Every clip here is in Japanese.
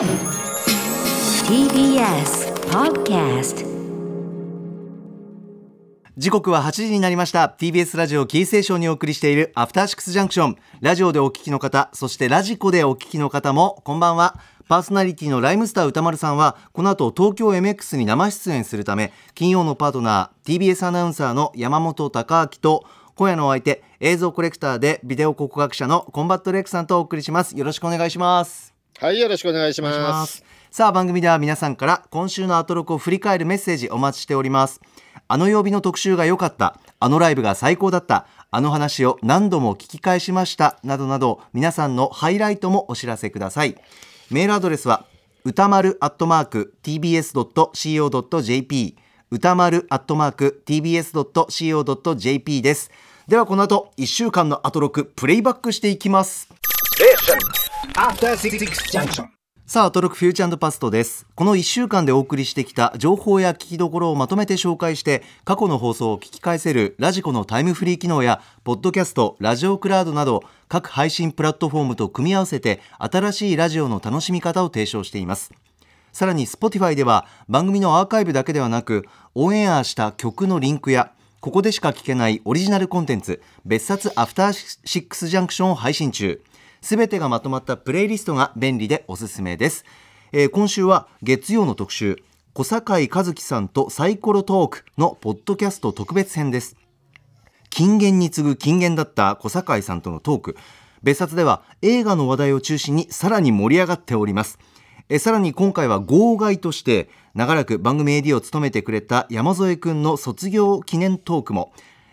TBS Podcast 時刻は8時になりました。TBS ラジオキーステーションにお送りしているアフターシックスジャンクションラジオでお聞きの方そしてラジコでお聞きの方もこんばんは。パーソナリティのライムスター宇多丸さんはこの後東京 MX に生出演するため金曜のパートナー TBS アナウンサーの山本匡晃と今夜のお相手映像コレクターでビデオ考古学者のコンバット REC さんとお送りします。よろしくお願いします。はい、よろしくお願いしま。ます。すさあ番組では皆さんから今週のアトロクを振り返るメッセージお待ちしております。あの曜日の特集が良かった。あのライブが最高だった。あの話を何度も聞き返しました。などなど皆さんのハイライトもお知らせください。メールアドレスは歌丸アットマーク tbs.co.jp 歌丸アットマーク tbs.co.jp です。ではこの後1週間のアトロクプレイバックしていきます.さあ、アトロクフューチャーパストです。この1週間でお送りしてきた情報や聞きどころをまとめて紹介して、過去の放送を聞き返せるラジコのタイムフリー機能や、ポッドキャスト、ラジオクラウドなど、各配信プラットフォームと組み合わせて、新しいラジオの楽しみ方を提唱しています。さらに Spotify では番組のアーカイブだけではなくオンエアした曲のリンクやここでしか聞けないオリジナルコンテンツ別冊アフターシックスジャンクションを配信中すべてがまとまったプレイリストが便利でおすすめです、えー今週は月曜の特集小堺一樹さんとサイコロトークのポッドキャスト特別編です。金言に次ぐ金言だった小堺さんとのトーク。別冊では映画の話題を中心にさらに盛り上がっております。えさらに今回は号外として長らく番組 AD を務めてくれた山添くんの卒業記念トークも。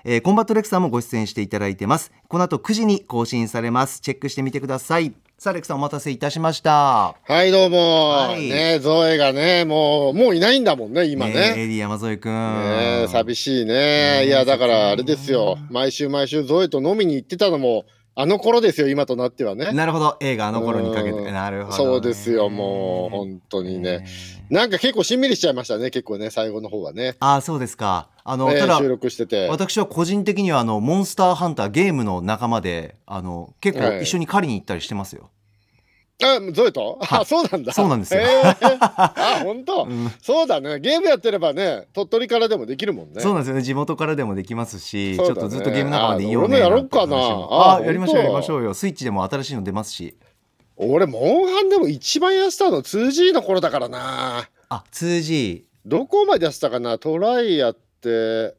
えーコンバットレックさんもご出演していただいてますこの後9時に更新されますチェックしてみてくださいさあレックさんお待たせいたしましたはい、どうも。はいね、ゾエがね、もう、もういないんだもんね、今ねね。AD 山添くんね寂しいね。いや、だから、あれですよ。毎週毎週ゾエと飲みに行ってたのも、あの頃ですよ、今となってはね。なるほど映画あの頃にかけてうんなるほどね、そうですよ、もう、本当にね。なんか結構しんみりしちゃいましたね、結構ね、最後の方はね。ああそうですかあの、ねただ収録してて。私は個人的にはあのモンスターハンターゲームの仲間であの結構はい一緒に狩りに行ったりしてますよ、あ、ゾエと？は。いあ、そうなんだ。そうなんですよ。へー。あ、本当？うん。そうだね。ゲームやってればね、鳥取からでもできるもんね。そうなんですよね。地元からでもできますし、ね。ちょっとずっとゲーム仲間でいいよねやろっかな。ああやりましょうやりましょうよ。スイッチでも新しいの出ますし。俺、モンハンでも一番やってたの 2G の頃だからな。あ 2G どこまでやってたかな？トライやって、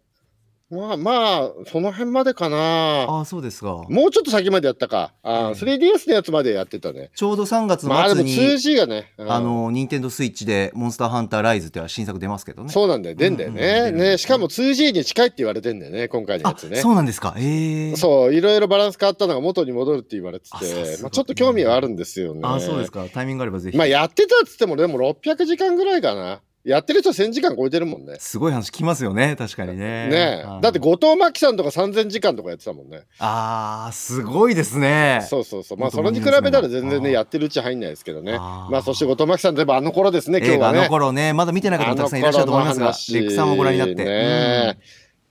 まあまあ、その辺までかな。あそうですがもうちょっと先までやったか。あ、うん 3DS のやつまでやってたね。ちょうど3月まあでも末に、2G がね。うんあの任天堂スイッチでモンスターハンターライズっていう新作出ますけどねそうなんだよ。出んだよね。うんうんね、しかも 2G に近いって言われてんだよね、今回のやあつね。そうなんですかええそう、いろいろバランス変わったのが元に戻るって言われてて、まあ、ちょっと興味はあるんですよね。あそうですかタイミングあればぜひ、まあやってたっつってもでも600時間ぐらいかな。やってる人1000時間超えてるもんね。すごい話聞きますよね確かにねね。だって後藤真希さんとか3000時間とかやってたもんね。あーすごいですねそうそうそう。まあ後それに比べたら全然ね、やってるうち入んないですけどね。あーまあそして後藤真希さんといえばあの頃ですね、今日はね。頃ねまだ見てない方もたくさんいらっしゃると思いますがレックさんもご覧になって、ね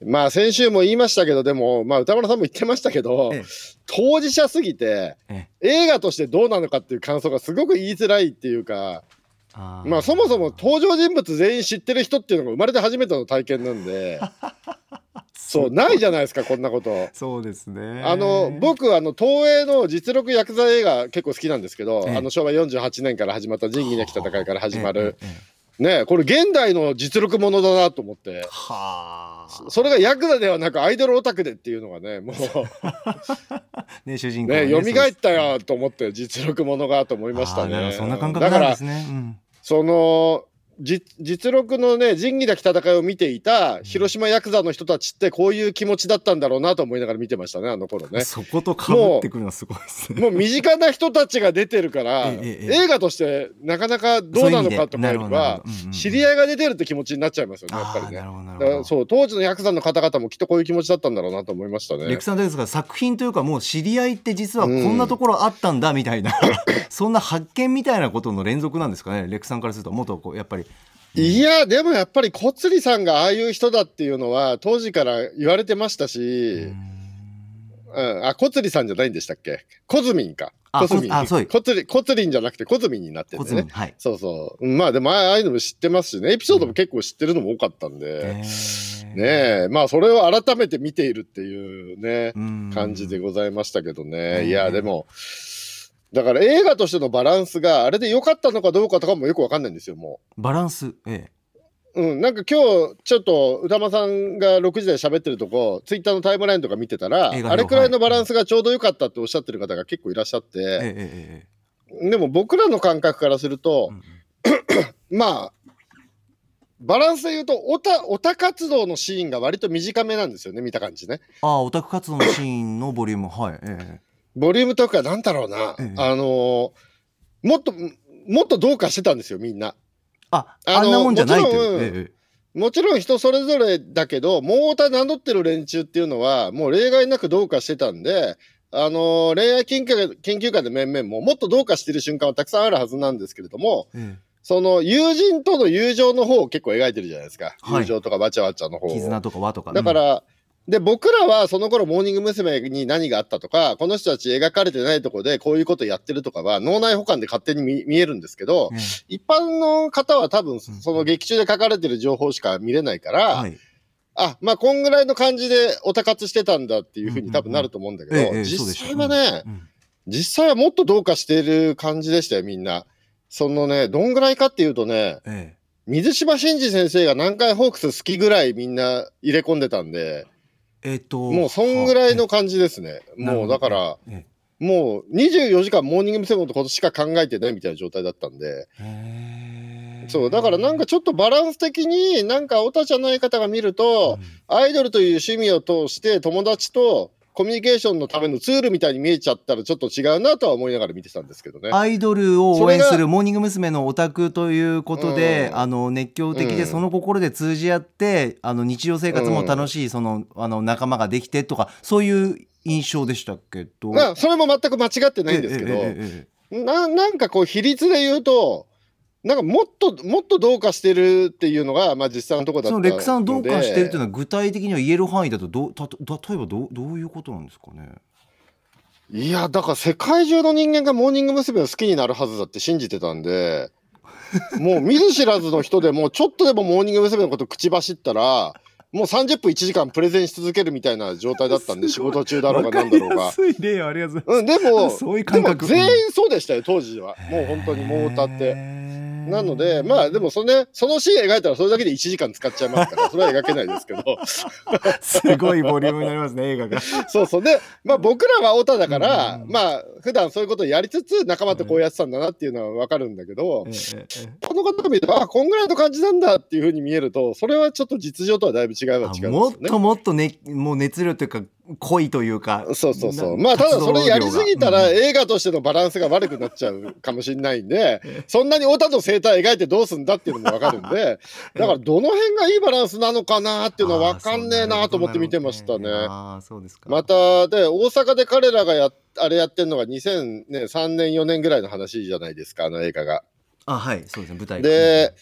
まあ先週も言いましたけど、でも、まあ歌丸さんも言ってましたけどええ、当事者すぎて、え映画としてどうなのかっていう感想がすごく言いづらいっていうか、あー。まあそもそも登場人物全員知ってる人っていうのが生まれて初めての体験なんで、そう、ないじゃないですか、こんなこと。そうですね。あの僕あの東映の実力ヤクザ映画結構好きなんですけど、ええ。あの昭和48年から始まった仁義なき戦いから始まる、ええええねこれ現代の実力ものだなと思って。はあ。それがヤクザではなくアイドルオタクでっていうのがねもう。ね主人公ねが蘇ったよと思って実力ものがと思いましたね。そんな感覚なんですね、うんその実力のね仁義なき戦いを見ていた広島ヤクザの人たちってこういう気持ちだったんだろうなと思いながら見てましたねあの頃ね。そことかぶってくるのはすごいですね。もう 身近な人たちが出てるから、映画としてなかなかどうなのかとかよりは知り合いが出てるって気持ちになっちゃいますよねやっぱりね。そう当時のヤクザの方々もきっとこういう気持ちだったんだろうなと思いましたね。レク。さんですか作品というかもう知り合いって実はこんなところあったんだみたいな、そんな発見みたいなことの連続なんですかねレクさんからするともっとこうやっぱりいやでもやっぱり小釣さんがああいう人だっていうのは当時から言われてましたし、うん、あ小釣さんじゃないんでしたっけ？コズミンか。あコズミン。こあそうコツリン、コツリンじゃなくてコズミンになってるんでね。はいそうそう。うんまあでも、ああいうのも知ってますしね。エピソードも結構知ってるのも多かったんへで。ーねえ。まあ、それを改めて見ているっていうね、うん感じでございましたけどうんね。いや、でも、だから映画としてのバランスがあれで良かったのかどうかとかもよくわかんないんですよ、もバランスえう。うん、なんか今日ちょっと歌間さんが6時台喋ってるとこツイッターのタイムラインとか見てたらあれくらいのバランスがちょうど良かったっておっしゃってる方が結構いらっしゃっえええてええ。でも僕らの感覚からするとえうん。まあバランスで言うとオタオタ活動のシーンが割と短めなんですよね見た感じね。ああオタク活動のシーンのボリューム。はいええボリュームとかなんだろうな、ええ。あのーもっともっとどうかしてたんですよみんな。ああのあんなもんじゃないともちろんいうもちろん人それぞれだけど、もう太田名乗ってる連中っていうのは、もう例外なくどうかしてたんで、あのー恋愛研究研究会の面々ももっとどうかしてる瞬間はたくさんあるはずなんですけれども、ええ。その友人との友情の方を結構描いてるじゃないですか。はい。友情とかわちゃわちゃの方を。絆とか和とか。だから、で、僕らはその頃モーニング娘。に何があったとか、この人たち描かれてないとこでこういうことやってるとかは脳内保管で勝手に見見えるんですけど、ええ一般の方は多分その劇中で書かれてる情報しか見れないから、はい。あ、まあ、こんぐらいの感じでオタ活してたんだっていうふうに多分なると思うんだけど、実際はね、うん。実際はもっとどうかしてる感じでしたよ、みんな。そのね、どんぐらいかっていうとね、ええ。水島新司先生が南海ホークス好きぐらいみんな入れ込んでたんで、えっともうそんぐらいの感じですね。もうだから、えもう24時間モーニング娘。のことしか考えてないみたいな状態だったんで、そう、だからなんかちょっとバランス的になんかオタじゃない方が見ると、アイドルという趣味を通して友達とコミュニケーションのためのツールみたいに見えちゃったらちょっと違うなとは思いながら見てたんですけどね。アイドルを応援するモーニング娘。のオタクということで、うんあの熱狂的でうんその心で通じ合って、あの日常生活も楽しいそのあの仲間ができてとかそういう印象でしたけど。まあ、それも全く間違ってないんですけど、えええええななんかこう比率で言うと、なんかもっともっとどうかしてるっていうのが、まあ実際のところだったので。えそのレックさんどうかしてるっていうのは具体的には言える範囲だとどうたと例えばどうどういうことなんですかね？いや、だから世界中の人間がモーニング娘。を好きになるはずだって信じてたんで、もう見ず知らずの人でもちょっとでもモーニング娘。のこと口走ったら、もう30分1時間プレゼンし続けるみたいな状態だったんで、仕事中だろうがなんだろうが。い例ありがとうん、でも、でも全員そうでしたよ、当時は。もう本当にもう歌って。なので、まあでもそのね、そのシーン描いたらそれだけで1時間使っちゃいますから、それは描けないですけど。すごいボリュームになりますね映画が。そうそう。で、まあ僕らはオタだから、うんまあ普段そういうことをやりつつ仲間とこうやってたんだなっていうのはわかるんだけど、ええええこの方が見ると、あ、こんぐらいの感じなんだっていうふうに見えると、それはちょっと実情とはだいぶ違いは違うんですよね。もっともっとねもう熱量というか濃いというかそうそうそう。なまあ、ただそれやりすぎたら映画としてのバランスが悪くなっちゃうかもしれないんで、そんなにオタの生態描いてどうすんだっていうのもわかるんで、だからどの辺がいいバランスなのかなっていうのはわかんねえなと思って見てましたね。ああそうですかまた、で、大阪で彼らがや、あれやってるのが2003年、4年ぐらいの話じゃないですか、あの映画が。あはいそうですね舞台がで、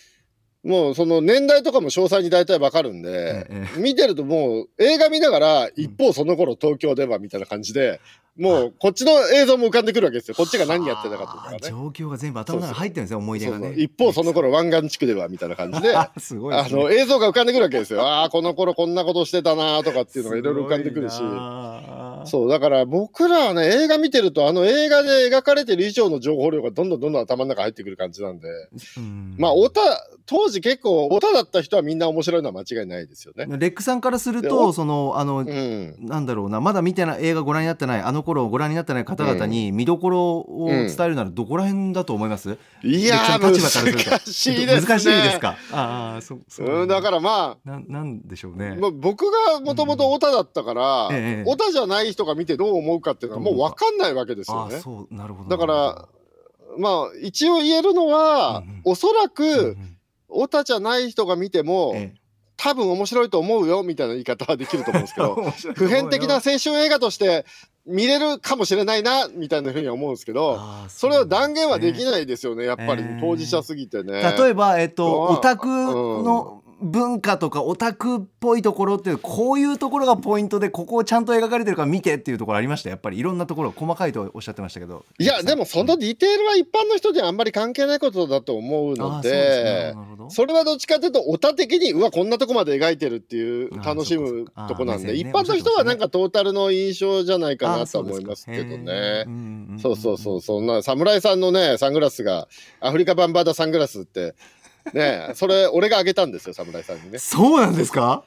もうその年代とかも詳細に大体わかるんで、ええ。見てるともう映画見ながら一方その頃東京ではみたいな感じで、もうこっちの映像も浮かんでくるわけですよ。こっちが何やってたかとかね。状況が全部頭の中に入ってるんですよ思い出がね。そうそう。一方その頃湾岸地区ではみたいな感じで、ああすごいねの映像が浮かんでくるわけですよ。ああ、この頃こんなことしてたなとかっていうのがいろいろ浮かんでくるしそう、だから僕らはね、映画見てると、あの映画で描かれてる以上の情報量がどんどんどんどん頭の中入ってくる感じなんで、うん。まあ、オタ、当時結構、オタだった人はみんな面白いのは間違いないですよね。レックさんからするでとおそのあの、うん。なんだろうなまだ見てない映画ご覧になってないあの頃ご覧になってない方々に見どころを伝えるならどこら辺だと思います、いやー、レックさんの立場から難しいですね。難しいですか？ああそうそう。うん、だからまあ、ななんでしょうね、まあ、僕がもともとオタだったから、ええ。オタじゃない人が見てどう思うかっていうのはもう分か。んないわけですよね。だから、まあ一応言えるのは、うんうんおそらくんオタじゃない人が見ても、え多分面白いと思うよみたいな言い方はできると思うんですけえど 普遍的な青春映画として見れるかもしれないなみたいなふうには思うんですけどそれは断言はできいないですよねやっぱり。ええ当事者すぎてね。例えば、えっと、うん。オタクの文化とかオタクっぽいところってこういうところがポイントでここをちゃんと描かれてるから見てっていうところありました？やっぱりいろんなところ細かいとおっしゃってましたけど。いやでもそのディテールは一般の人にはあんまり関係ないことだと思うあのーそうですね。それはどっちかというとオタ的にうわこんなとこまで描いてるっていう楽しむとこなんでね一般の人はなんかトータルの印象じゃないかあなと思いますけどね。そうそうそうそんな侍さんのねサングラスがアフリカバンバーダサングラスってねそれ俺があげたんですよ侍さんにね。そうなんですか？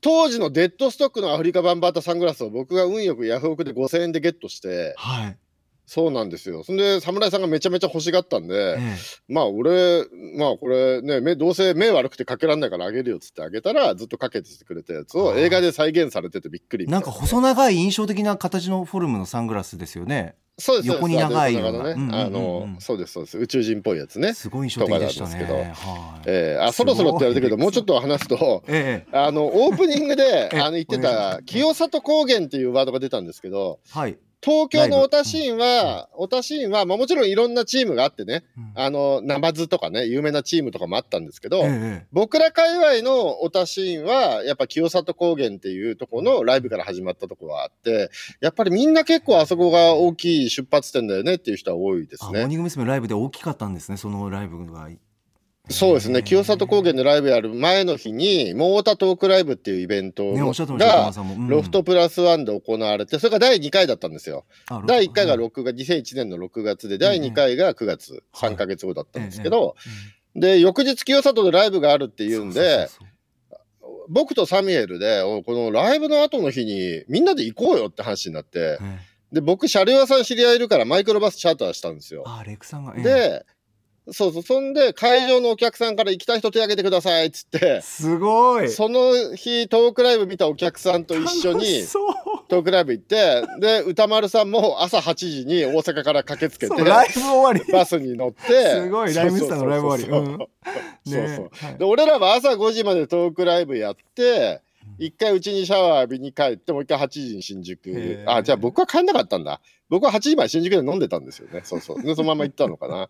当時のデッドストックのアフリカバンバーダサングラスを僕が運よくヤフオクで5000円でゲットしてはい、そうなんですよ。そんで侍さんがめちゃめちゃ欲しがったんで、ええ。まあ俺まあこれね目どうせ目悪くてかけらんないからあげるよっつってあげたらずっとかけててくれたやつを映画で再現されててびっくりな。いんか細長い印象的な形のフォルムのサングラスですよね。そうですそうです。横に長いような。ね。うんうんあのそうですそうです。宇宙人っぽいやつね。すごい印象的でしたね。けど。はい。えーあそろそろって言われたけどもうちょっと話すとええ。あのオープニングで えあの言ってた清里高原っていうワードが出たんですけどはい、東京のオタシーンは、オタシーンは、まあ、もちろんいろんなチームがあってね、うん。あの、ナマズとかね、有名なチームとかもあったんですけど、ええ僕ら界隈のオタシーンは、やっぱ清里高原っていうところのライブから始まったところがあって、やっぱりみんな結構あそこが大きい出発点だよねっていう人は多いですね。あモーニング娘。ライブで大きかったんですねそのライブがそうですね、清里高原でライブやる前の日に、モータートークライブっていうイベントがロフトプラスワンで行われて、それが第2回だったんですよ。第1回がうん6月、2001年の6月で、第2回が9月、はい。3ヶ月後だったんですけど、うんで、翌日清里でライブがあるっていうんで、僕とサミュエルで、おこのライブの後の日にみんなで行こうよって話になって、で、僕、車両屋さん知り合いいるからマイクロバスチャーターしたんですよ。え。あレクさんが、ええ。で、そうそう、そんで会場のお客さんから行きたい人手挙げてくださいっつって、すごい。その日トークライブ見たお客さんと一緒楽にしそう。トークライブ行って、で、歌丸さんも朝8時に大阪から駆けつけてライブ終わり。バスに乗って、すごいライブスターのライブ終わり。うん。そうそうで俺らは朝5時までトークライブやって一回うちにシャワー浴びに帰ってもう一回8時に新宿。あじゃあ僕は帰んなかったんだ。僕は8時まで新宿で飲んでたんですよね。そうそう。でそのまま行ったのかな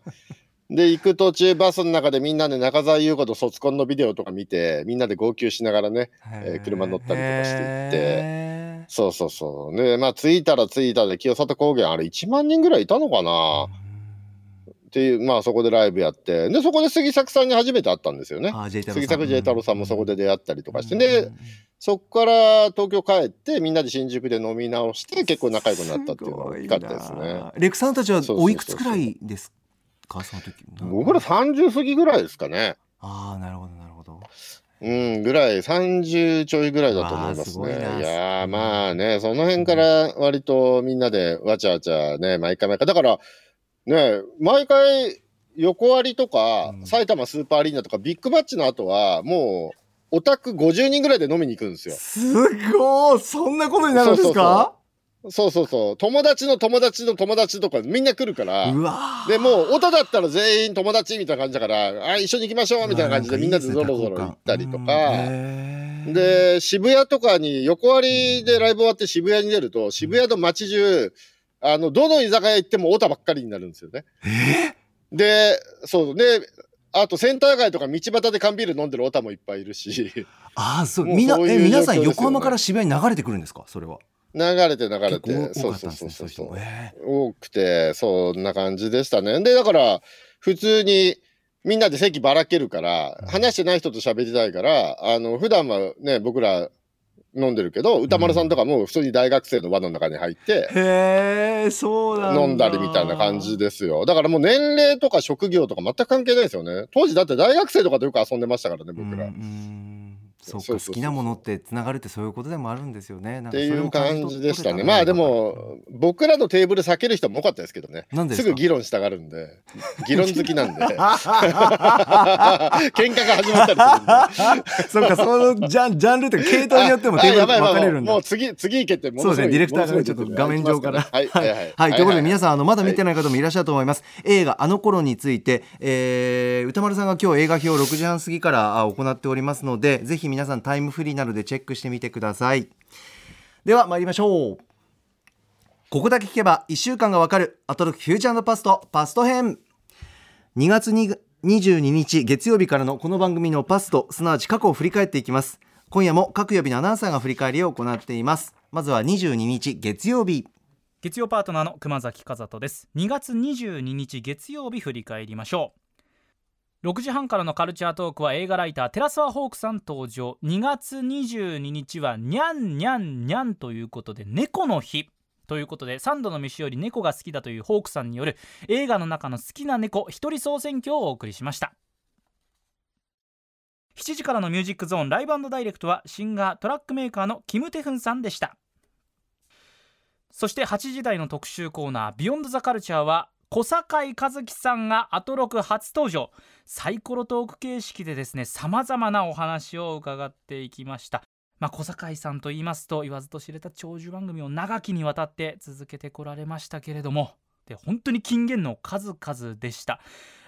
で行く途中バスの中でみんなで中澤優子と卒コンのビデオとか見てみんなで号泣しながらねえー車乗ったりとかして行って。へそうそうそう。でまあ着いたら着いたで清里高原あれ1万人ぐらいいたのかな？ーっていうまあそこでライブやって。でそこで杉作さんに初めて会ったんですよね。杉作 J 太郎さんもそこで出会ったりとかして、うん。でそこから東京帰ってみんなで新宿で飲み直して結構仲良くなったっていうのが大きかったですね。レクさんたちはおいくつくらいですかその時僕ら30過ぎぐらいですかね。ああなるほどなるほど。うんぐらい。30ちょいぐらいだと思いますね。いな。いやーまあねその辺から割とみんなでわちゃわちゃね毎回毎回。だからね毎回横割とか、うん。埼玉スーパーアリーナとかビッグマッチの後はもうオタク50人ぐらいで飲みに行くんですよ。すごいそんなことになるんですか？そうそうそう。友達の友達の友達とかみんな来るから。うわー。でもう音だったら全員友達みたいな感じだからあ一緒に行きましょうみたいな感じでみんなでゾロゾロ行ったりとか。でで渋谷とかに横割りでライブ終わって渋谷に出ると渋谷の街中あのどの居酒屋行ってもオタばっかりになるんですよね。でそうであとセンター街とか道端で缶ビール飲んでるオタもいっぱいいるし。ああそう。みんなえ皆さん横浜から渋谷に流れてくるんですか？それは流れて流れて。そうそうそうそうそう。え多くてそんな感じでしたね。でだから普通にみんなで席ばらけるから話してない人と喋りたいからあの普段はね僕ら飲んでるけど歌丸さんとかも普通に大学生の輪の中に入ってへえそうなんだ。飲んだりみたいな感じですよ。だからもう年齢とか職業とか全く関係ないですよね。当時だって大学生とかとよく遊んでましたからね僕ら、うんうんそうか好きなものってつながるってそういうことでもあるんですよね。なんかそていうも感感じでしたね。まあでも、僕らのテーブル避ける人も多かったですけどね。なんですか？すぐ議論したがるんで、議論好きなんで、喧嘩が始まったりするんで。そうかそのジャンジャンルというか系統によってもテーブルあやばいやばい分かれるんだ。もう次、次行けってもそうですね。ディレクターがちょっと画面上から。はい、はい、はい。はい、ということで皆ささんあのまだ見てない方もいらっしゃると思います、映画「あの頃について、えー歌丸さんが今日映画表を6時半過ぎからあ行っておりますのでぜひ皆皆さんタイムフリーなのでチェックしてみてください。では参りましょう。ここだけ聞けば1週間がわかる。アトロックフューチャーパスト。パスト編。2月に22日月曜日からのこの番組のパスト。すなわち過去を振り返っていきます。今夜も各曜日のアナウンサーが振り返りを行っています。まずは22日月曜日。月曜パートナーの熊崎和人です。2月22日月曜日振り返りましょう。6時半からのカルチャートークは映画ライターテラスワホークさん登場。2月22日はにゃんにゃんにゃんということで猫の日。ということで3度の飯より猫が好きだというホークさんによる映画の中の好きな猫一人総選挙をお送りしました。7時からのミュージックゾーンライブダイレクトはシンガートラックメーカーのキム・テフンさんでした。そして8時台の特集コーナー「ビヨンドザカルチャーは小堺一樹さんがアトロク初登場。サイコロトーク形式でですねさまざまなお話を伺っていきました。まあ、小堺さんと言いますと言わずと知れた長寿番組を長きにわたって続けてこられましたけれども。で本当に金言の数々でした。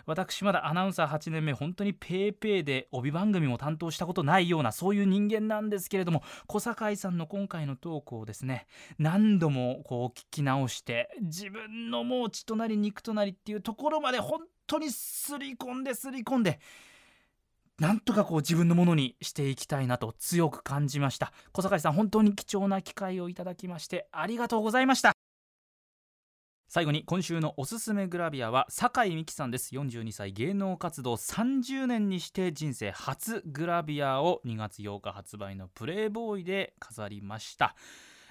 私まだアナウンサー8年目本当にペーペーで帯番組も担当したことないようなそういう人間なんですけれども小堺さんの今回のトークをですね何度もこう聞き直して自分のもう血となり肉となりっていうところまで本当にすり込んですり込んでなんとかこう自分のものにしていきたいなと強く感じました。小坂さん本当に貴重な機会をいただきましてありがとうございました。最後に今週のおすすめグラビアは酒井美紀さんです。42歳芸能活動30年にして人生初グラビアを2月8日発売のプレイボーイで飾りました。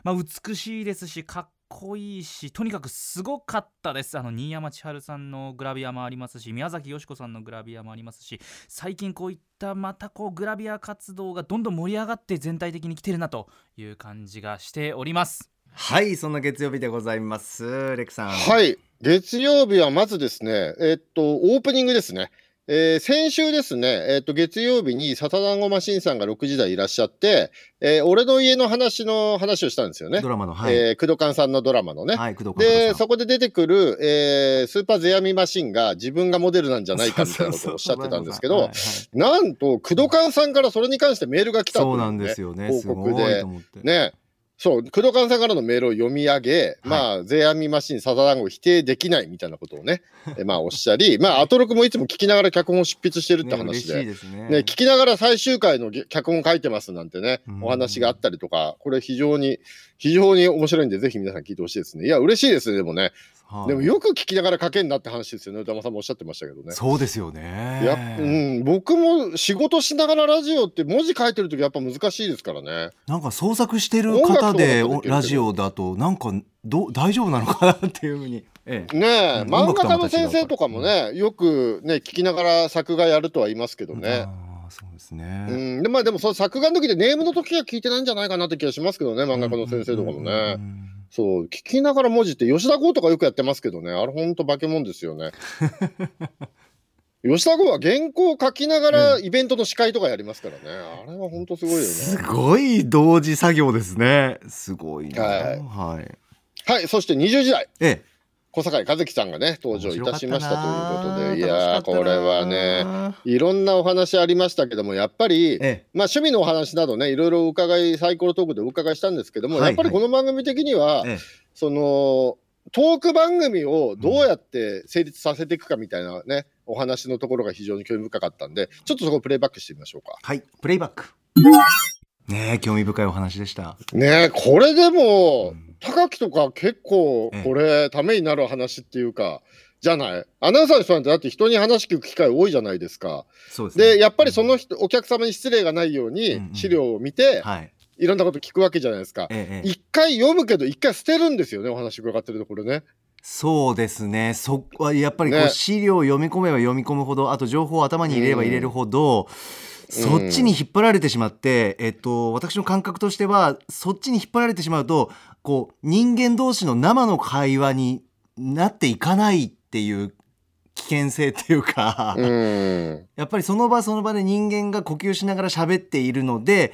まあ、美しいですしかっこいいしとにかくすごかったです。あの新山千春さんのグラビアもありますし宮崎美子さんのグラビアもありますし最近こういったまたこうグラビア活動がどんどん盛り上がって全体的に来てるなという感じがしております。はいそんな月曜日でございますレクさんはい月曜日はまずですねえっとオープニングですねえー、先週ですね、えっ、ー、と、月曜日にサタダンゴマシンさんが6時台いらっしゃって、えー、俺の家の話の話をしたんですよね。ドラマの、はい。えー、クドカンさんのドラマのね。はい、で、そこで出てくる、えー、スーパーゼアミマシンが自分がモデルなんじゃないかみたいなことを おっしゃってたんですけど、なんと、クドカンさんからそれに関してメールが来たね、そうなんですよね。報告で。ね。そう、工藤勘さんからのメールを読み上げ、はい、まあ、税アミマシン、サザダンゴ否定できないみたいなことをね、えまあ、おっしゃり、まあ、アトロクもいつも聞きながら脚本を執筆してるって話で、ね、ね、ね、聞きながら最終回の脚本書いてますなんてね、お話があったりとか、これ非常に、非常に面白いんで、ぜひ皆さん聞いてほしいですね。いや、嬉しいですね、でもね。はあ、でもよく聞きながら書けんなって話ですよね。歌間さんもおっしゃってましたけどね。そうですよね。や、うん、僕も仕事しながらラジオって文字書いてる時やっぱ難しいですからね。なんか創作してる方でラジオだとなんかど大丈夫なのかなっていうふうに、ええ、ねえ、うん、漫画家の先生とかもね、よくね聞きながら作画やるとは言いますけどね、そうですね。うん、でまあでもその作画の時でネームの時は聞いてないんじゃないかなって気がしますけどね漫画家の先生とかもね。そう聞きながら文字って吉田剛とかよくやってますけどねあれほんと化け物ですよね。吉田剛は原稿を書きながらイベントの司会とかやりますからね、うん、あれは本当すごいよね。すごい同時作業ですね。すごいはい、はい、はい、そして20時代。ええ小坂井和樹さんがね登場いたしましたということでいやこれはねいろんなお話ありましたけどもやっぱり、ええ、まあ趣味のお話などねいろいろ伺いサイコロトークでお伺いしたんですけども、はいはい、やっぱりこの番組的には、え、そのトーク番組をどうやって成立させていくかみたいなね、うん、お話のところが非常に興味深かったんでちょっとそこプレイバックしてみましょうか。はいプレイバック。ね興味深いお話でした。ねこれでも、うん高木とか結構これためになる話っていうか、じゃない？アナウンサーの人なんてだって人に話聞く機会多いじゃないですか。ですね、でやっぱりその人、お客様に失礼がないように資料を見て、はい、いろんなこと聞くわけじゃないですか。一、回読むけど一回捨てるんですよねお話伺ってるところね。そうですね。そやっぱりこう、資料を読み込めば読み込むほどあと情報を頭に入れれば入れるほど、そっちに引っ張られてしまって、えっと、私の感覚としてはそっちに引っ張られてしまうとこう人間同士の生の会話になっていかないっていう危険性っていうかやっぱりその場その場で人間が呼吸しながら喋っているので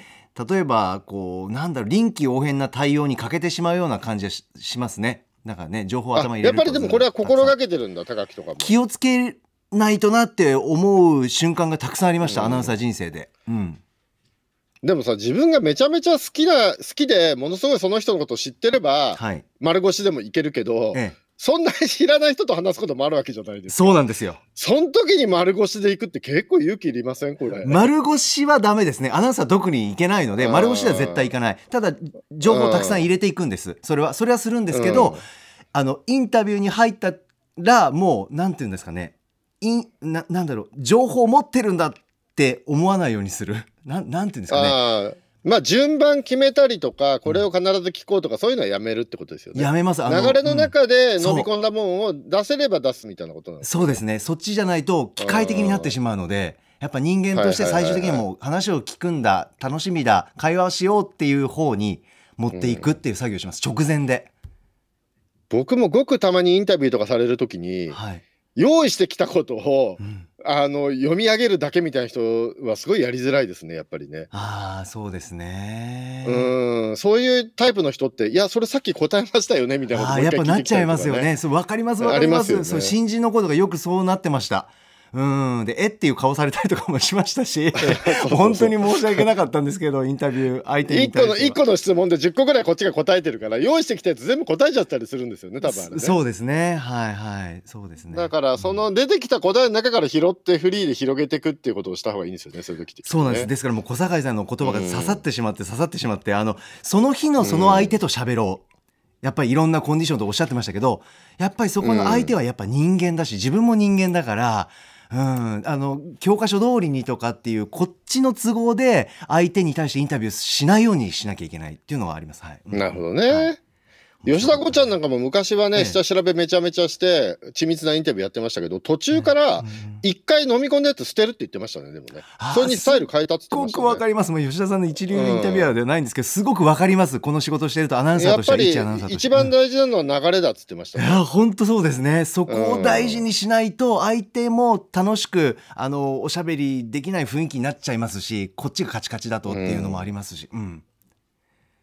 例えばこうなんだろう臨機応変な対応に欠けてしまうような感じがしますね。だからね情報頭に入れるやっぱりでもこれは心がけてるんだ高木とかも。気をつけないとなって思う瞬間がたくさんありました、アナウンサー人生で。うんでもさ自分がめちゃめちゃ好きな好きでものすごいその人のことを知ってれば、はい、丸腰でもいけるけど、ええ、そんなに知らない人と話すこともあるわけじゃないですか。そうなんですよ。その時に丸腰で行くって結構勇気いりません？これ。丸腰はダメですね。アナウンサーは特に行けないのでうん丸腰では絶対行かない。ただ情報をたくさん入れていくんです。それはそれはするんですけど、うん。あのインタビューに入ったらもうなんていうんですかね。インななんだろう。情報を持ってるんだって思わないようにするなんなんていうんですかね。まあ順番決めたりとかこれを必ず聞こうとかそういうのはやめるってことですよね。やめます。流れの中でうん。飲み込んだものを出せれば出すみたいなことなんですそうですね。そっちじゃないと機械的になってしまうのでやっぱ人間として最終的にはもう話を聞くんだ楽しみだ会話をしようっていう方に持っていくっていう作業をします。直前で、僕もごくたまにインタビューとかされる時にはい、用意してきたことをうんあの読み上げるだけみたいな人はすごいやりづらいですねやっぱりね。ああそうですねうんそういうタイプの人っていやそれさっき答えましたよねみたいなことあーやっぱなっちゃいますよね。そう分かります分かります。ますよねそう新人の子とかよくそうなってました。うん。でえっていう顔されたりとかもしましたし 本当に申し訳なかったんですけどインタビュー相手に一個の一個の質問で10個ぐらいこっちが答えてるから用意してきたやつ全部答えちゃったりするんですよね多分ね。そうですね。はいはい。そうですね。だからその出てきた答えの中から拾ってフリーで広げていくっていうことをした方がいいんですよねそういう時って、そうなんです。ね。ですからもう小堺さんの言葉が刺さってしまって刺さってしまって、あの、その日のその相手と喋ろう。やっぱりいろんなコンディションとおっしゃってましたけど、やっぱりそこの相手はやっぱ人間だし、自分も人間だから、うん、あの、教科書通りにとかっていう、こっちの都合で相手に対してインタビューしないようにしなきゃいけないっていうのはあります。はい。うんなるほどね。はい吉田子ちゃんなんかも昔はね、ええ。下調べめちゃめちゃして緻密なインタビューやってましたけど途中からうん一回飲み込んだやつ捨てるって言ってましたねでもね。それにスタイル変えたってすご言ってましたね。くわかります。もう吉田さんの一流のインタビュアーではないんですけど、すごくわかります。この仕事してるとアナウンサーとしてはやっぱり一番大事なのは流れだっつってましたね。いや本当そうですね。そこを大事にしないと相手も楽しくあのおしゃべりできない雰囲気になっちゃいますしこっちがカチカチだとっていうのもありますし、うん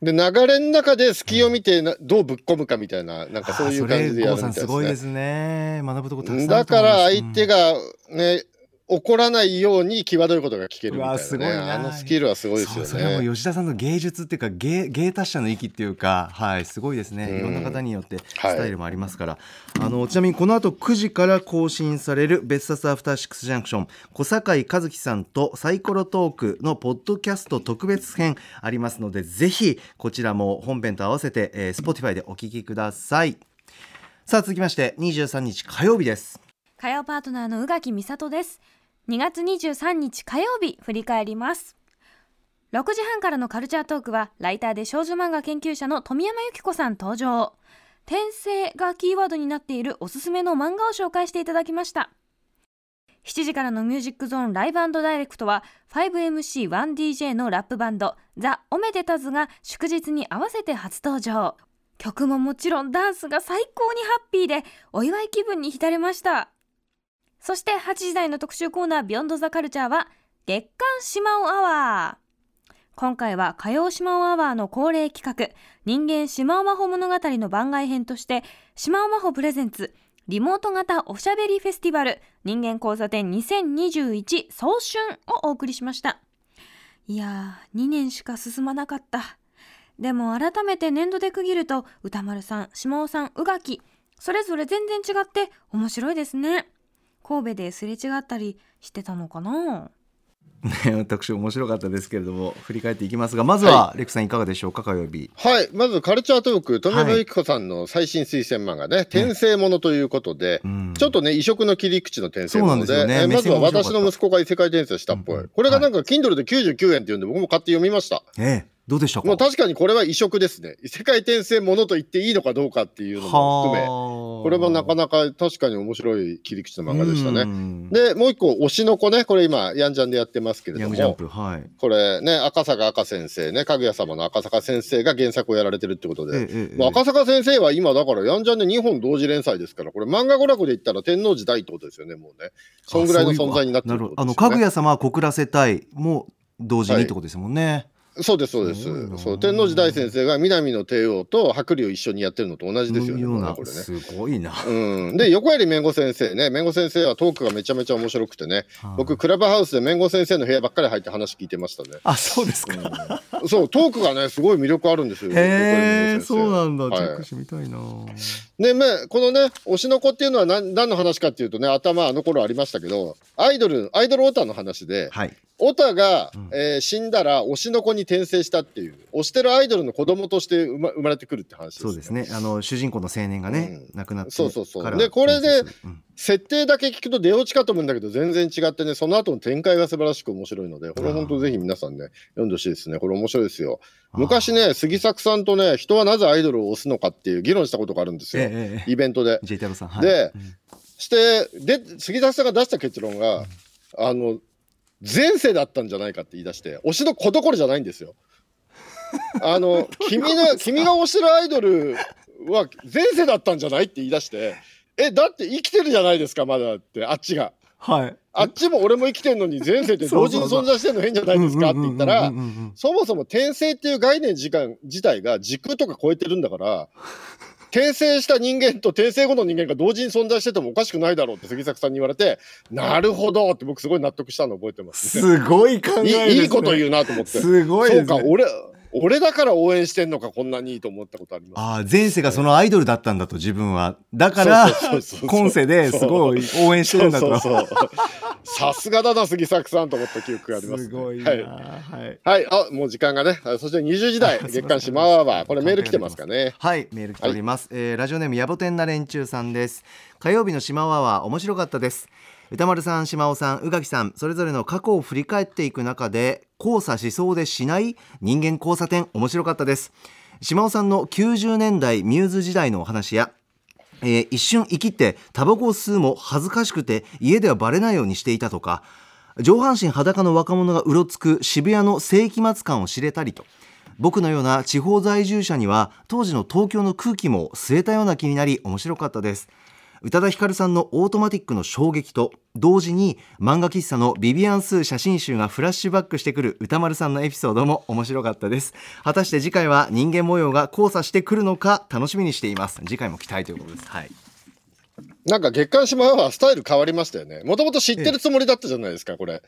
で流れの中で隙を見てなどうぶっ込むかみたいななんかそういう感じでやるみたいあーそれ郷さんすごいでですすね。学ぶとこたくさんあだから相手がね怒らないように際どいことが聞けるみたいなね。すごいな。あのスキルはすごいですよそうそれはも吉田さんの芸術っていうか芸芸達者の域っていうかはいすごいですね。うん。いろんな方によってスはい。タイルもありますから、あのちなみにこの後9時から更新される「別冊アフターシックスジャンクション」小堺一樹さんとサイコロトークのポッドキャスト特別編ありますのでぜひこちらも本編と合わせて、えー、Spotify でお聞きください。さあ続きまして23日火曜日です。火曜パートナーの宇垣美里です2月23日火曜日振り返ります。6時半からのカルチャートークはライターで少女漫画研究者の富山由紀子さん登場。転生がキーワードになっているおすすめの漫画を紹介していただきました。7時からのミュージックゾーンライブダイレクトは 5MC1DJ のラップバンドザ・オメデタズが祝日に合わせて初登場。曲ももちろんダンスが最高にハッピーでお祝い気分に浸れました。そして8時台の特集コーナービヨンドザカルチャーは月刊シマオアワー。今回は火曜シマオアワーの恒例企画人間シマオマホ物語の番外編としてシマオマホプレゼンツリモート型おしゃべりフェスティバル人間交差点2021早春をお送りしました。いやー2年しか進まなかった。でも改めて年度で区切ると歌丸さん下尾さん宇垣それぞれ全然違って面白いですね。神戸ですれ違ったりしてたのかな？ね私面白かったですけれども振り返っていきますがまずは、レクさんいかがでしょうか？火曜日。はい。まずカルチャートーク富山由紀子さんの最新推薦漫画ね「転生もの」ということで、うん。ちょっとね異色の切り口の転生ものでね。えーまずは私の息子が異世界転生したっぽい、うん。うんこれがなんか Kindle で99円っていうんで僕も買って読みました。ええどうでしたか？もう確かにこれは異色ですね。異世界転生ものと言っていいのかどうかっていうのも含め。ここれもなかなか確かに面白い切り口の漫画でしたね。ねでもう一個推しの子ね。これ今ヤンジャンでやってますけれども。はい。これね赤坂赤先生ね。かぐや様の赤坂先生が原作をやられてるってことで、ええ赤坂先生は今だからヤンジャンで2本同時連載ですからこれ漫画娯楽で言ったら天王寺大ってことですよねもうね。そんぐらいの存在になってるね。あのかぐや様は小倉世帯も同時にはいってことですもんね、そうですそうです。そう天王寺大先生が南の帝王と白龍を一緒にやってるのと同じですよねこれね。すごいな、うん、で横槍めんご先生ねめんご先生はトークがめちゃめちゃ面白くてね僕クラブハウスでめんご先生の部屋ばっかり入って話聞いてましたね、あそうですか、うん。そうトークがねすごい魅力あるんですよへえ横そうなんだ、はい。チェックしてみたいな。で、まあ、このね推しの子っていうのは何何の話かっていうとね頭あの頃ありましたけどアイドルアイドルオタの話ではい。オタが、うん。えー死んだら推しの子に転生したっていう推してるアイドルの子供として生ま生まれてくるって話です、そうですね。あの主人公の青年がね、うん。亡くなってそうそうそう。でこれでうん。設定だけ聞くと出落ちかと思うんだけど全然違ってねその後の展開が素晴らしく面白いのでこれ本当ぜひ皆さんね読んでほしいですね。これ面白いですよ。昔ね杉作さんとね人はなぜアイドルを推すのかっていう議論したことがあるんですよ、ええええイベントで。ん、はい、でうん。してで杉作さんが出した結論が、あの前世だったんじゃないかって言い出して推しの子どころじゃないんですよ。あの 君の君が推してるアイドルは前世だったんじゃないって言い出してえだって生きてるじゃないですかまだってあっちが。はい。あっちも俺も生きてるのに前世って同時に存在してるの変じゃないですかって言ったらそもそも転生っていう概念時間自体が時空とか超えてるんだから転生した人間と転生後の人間が同時に存在しててもおかしくないだろうって杉作さんに言われてなるほどって僕すごい納得したの覚えてます、ね、すごい考えです、ね、いいこと言うなと思って。すごいです、ね、そうか俺俺だから応援してんのかこんなにいいと思ったことあります。ああ前世がそのアイドルだったんだと自分は。だから今世ですごい応援してるんだと。さすがだな杉作さんと思った記憶があります、ね、すごいなはい。はい。はい、あもう時間がね、あそして20時台、月刊シマワーバー、これメール来てますかね。はい、メール来ております。えーラジオネームやぼてんな連中さんです。火曜日の島ワは面白かったです。歌丸さん、島尾さん、宇垣さん、それぞれの過去を振り返っていく中で、交差しそうでしない人間交差点、面白かったです。島尾さんの90年代ミューズ時代のお話や、えー一瞬生きってタバコを吸うも恥ずかしくて家ではバレないようにしていたとか上半身裸の若者がうろつく渋谷の世紀末感を知れたりと僕のような地方在住者には当時の東京の空気も吸えたような気になり面白かったです宇多田ヒカルさんのオートマティックの衝撃と同時に漫画喫茶のビビアンスー写真集がフラッシュバックしてくる歌丸さんのエピソードも面白かったです。果たして次回は人間模様が交差してくるのか楽しみにしています。次回も期待ということです。はいなんか月刊シマワーバースタイル変わりましたよね。もともと知ってるつもりだったじゃないですか、これ。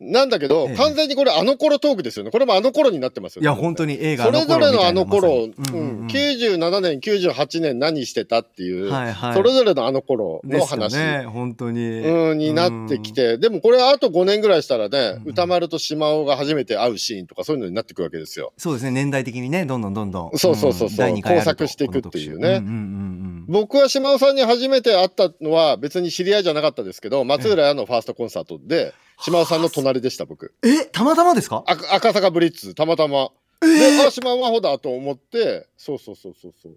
なんだけど、ええ。完全にこれあの頃トークですよね。これもあの頃になってますよ。ね。いや本当に映画それぞれのあの頃、まうんうんうん。97年、98年何してたっていう、はいはい。それぞれのあの頃の話。ね本当に。うん、になってきて、でもこれあと5年ぐらいしたらね、うん。歌丸と島尾が初めて会うシーンとかそういうのになってくるわけですよ。そうですね年代的にねどんどんどんどん。そうそうそうそう。工作していくっていうね。この特集うんうんうん。僕は島尾さんに初めて会ったのは別に知り合いじゃなかったですけど、松浦屋のファーストコンサートで、島尾さんの隣でした、僕。うんえたまたまですか？あ赤坂ブリッツ、たまたま。で、あ、島尾真帆だと思って、そうそうそうそうそう。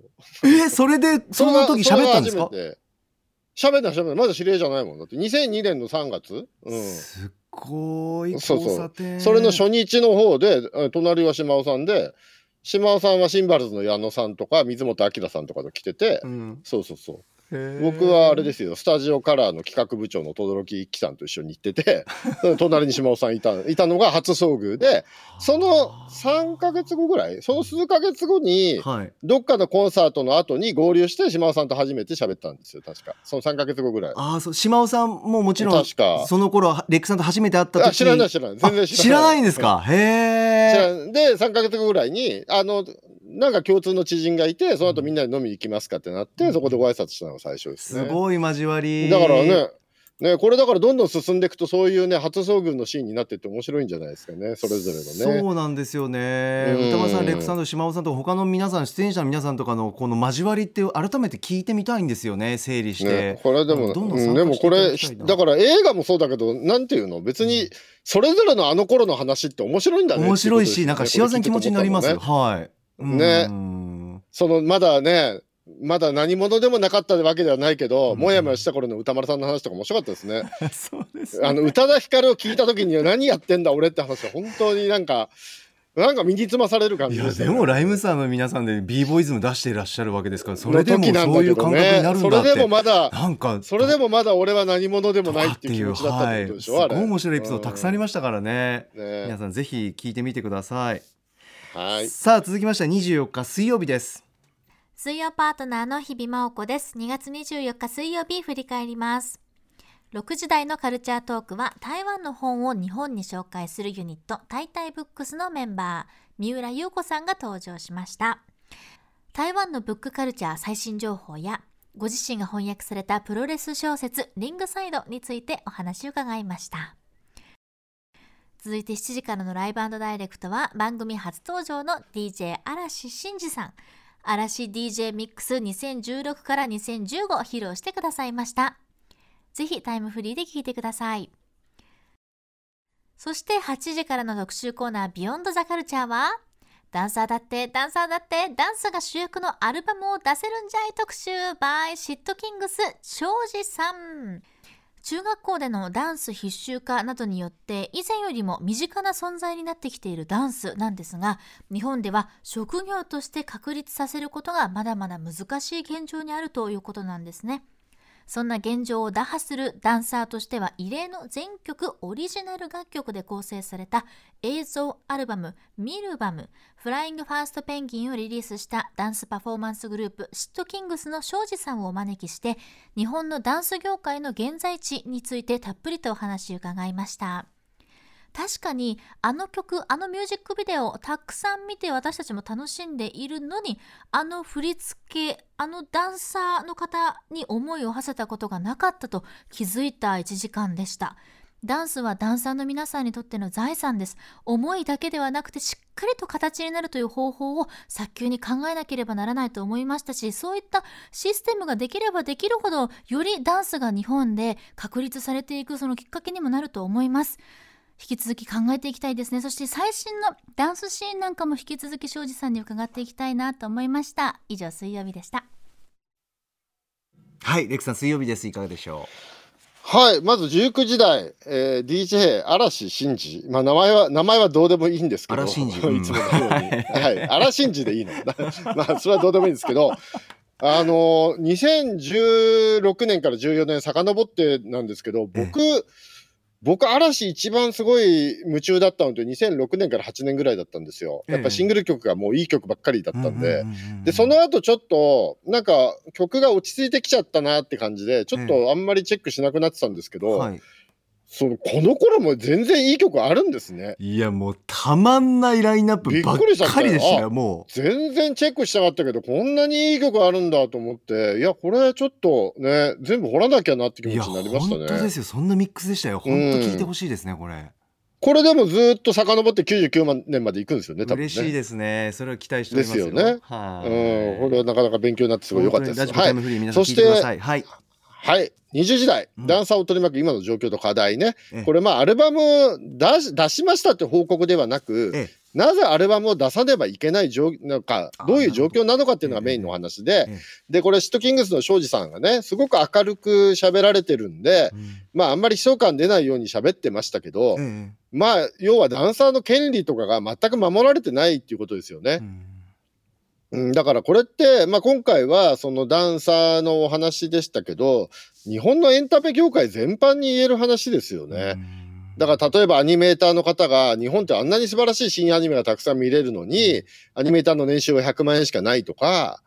えそれでその時喋ったんですか？喋った喋った。まだ知り合いじゃないもん。だって2002年の3月うん。すっごいそうそうそれの初日の方で、え隣は島尾さんで、島尾さんはシンバルズの矢野さんとか水本明さんとかと来てて、うんそうそうそう。僕はあれですよ、スタジオカラーの企画部長の轟一樹さんと一緒に行ってて、隣に島尾さんいたいたのが初遭遇で、その3ヶ月後ぐらい、その数ヶ月後に、はい。どっかのコンサートの後に合流して、島尾さんと初めて喋ったんですよ、確か。その3ヶ月後ぐらい。ああそう島尾さんももちろん確か。その頃レックさんと初めて会った時。あ知らない知らない。全然知らない。あ知らないんですか？へ知えで、3ヶ月後ぐらいに、あの、なんか共通の知人がいて、その後みんなで飲みに行きますかってなって、そこでご挨拶したのが最初ですね。すごい交わり。だからね、ね、これだからどんどん進んでいくとそういうね初遭遇のシーンになってって面白いんじゃないですかねそれぞれのね。そうなんですよね。うん。歌丸さんレックさんと島尾さんとか他の皆さん出演者の皆さんとかのこの交わりって改めて聞いてみたいんですよね整理して、ね、これでも、どんどんでもこれだから映画もそうだけどなんていうの？別にそれぞれのあの頃の話って面白いんだね面白いしなんか幸せな気持ちになります、はいねうん。そのまだねまだ何者でもなかったわけではないけど、うん。もやもやした頃の歌丸さんの話とか面白かったですね。そうですね。あの宇多田ヒカルを聞いた時に何やってんだ俺って話は本当になんかなんか身につまされる感いやじでしたね。でもライムさんの皆さんで b ボイズム出していらっしゃるわけですからそれのでもそういう感覚になるんそだってれでもまだなんかそれでもまだ俺は何者でもないっってていう気持ちだったってことでしょ、はい、すごい。面白いエピソードたくさんありましたからね、ね。皆さんぜひ聞いてみてくださいはい。さあ続きましては24日水曜日です水曜パートナーの日々真央子です。2月24日水曜日振り返ります。6時台のカルチャートークは台湾の本を日本に紹介するユニットタイタイブックスのメンバー三浦優子さんが登場しました。台湾のブックカルチャー最新情報やご自身が翻訳されたプロレス小説リングサイドについてお話を伺いました。続いて7時からのライブダイレクトは番組初登場の DJ 嵐真二さん。嵐 DJ ミックス2016から2015を披露してくださいました。ぜひタイムフリーで聴いてください。そして8時からの特集コーナービヨンドザカルチャーはダンサーだってダンサーだってダンスが主役のアルバムを出せるんじゃい特集 by シットキングス庄司さん。中学校でのダンス必修化などによって以前よりも身近な存在になってきているダンスなんですが日本では職業として確立させることがまだまだ難しい現状にあるということなんですね。そんな現状を打破するダンサーとしては異例の全曲オリジナル楽曲で構成された映像アルバム「ミルバムフライングファーストペンギン」をリリースしたダンスパフォーマンスグループシットキングスの庄司さんをお招きして日本のダンス業界の現在地についてたっぷりとお話を伺いました。確かにあの曲あのミュージックビデオをたくさん見て私たちも楽しんでいるのにあの振り付けあのダンサーの方に思いを馳せたことがなかったと気づいた1時間でした。ダンスはダンサーの皆さんにとっての財産です。思いだけではなくてしっかりと形になるという方法を早急に考えなければならないと思いましたしそういったシステムができればできるほどよりダンスが日本で確立されていくそのきっかけにもなると思います。引き続き考えていきたいですね。そして最新のダンスシーンなんかも引き続き庄司さんに伺っていきたいなと思いました。以上水曜日でした。はいレクさん水曜日です。いかがでしょはい、まず19時台、えー、DJ 嵐真二、まあ名前は名前はどうでもいいんですけど、嵐真二 うん。いつものように、はい、嵐真二でいいの。まあそれはどうでもいいんですけど、あの2016年から14年遡ってなんですけど、僕、僕嵐一番すごい夢中だったのって2006年から8年ぐらいだったんですよ。やっぱシングル曲がもういい曲ばっかりだうったんで。で、その後ちょっと、なんか曲が落ち着いてきちゃったなって感じで、ちょっとあんまりチェックしなくなってたんですけど、はいそのこの頃も全然いい曲あるんですね。いやもうたまんないラインナップばっかりでしたよも全然チェックしたかったけど、こんなにいい曲あるんだと思って、いや、これちょっとね、全部掘らなきゃなって気持ちになりましたね。本当ですよそんなミックスでしたよ。本当聞いてほしいですねこれ。これでもずっと遡って99年まで行くんですよね、多分ね。嬉しいですね。それは期待しておりますよ。ですよね。はい。うん、これはなかなか勉強になってすごい良かったです。ラジコタイムフリー皆さんそして聞いてください。はいはい。20時代、サーを取り巻く今の状況と課題ね。ええ。これまあアルバムを出し出しましたって報告ではなく、ええ。なぜアルバムを出さねばいけない状なんかあどういう状況なのかっていうのがメインのお話で、ええ。でこれシットキングスの庄司さんがねすごく明るく喋られてるんで、うん。まああんまり悲壮感出ないように喋ってましたけど、えまあ要はダンサーの権利とかが全く守られてないっていうことですよね。うん、だからこれって、まあ、今回はそのダンサーのお話でしたけど日本のエンタメ業界全般に言える話ですよね。だから例えばアニメーターの方が日本ってあんなに素晴らしい新アニメがたくさん見れるのにアニメーターの年収は100万円しかないとか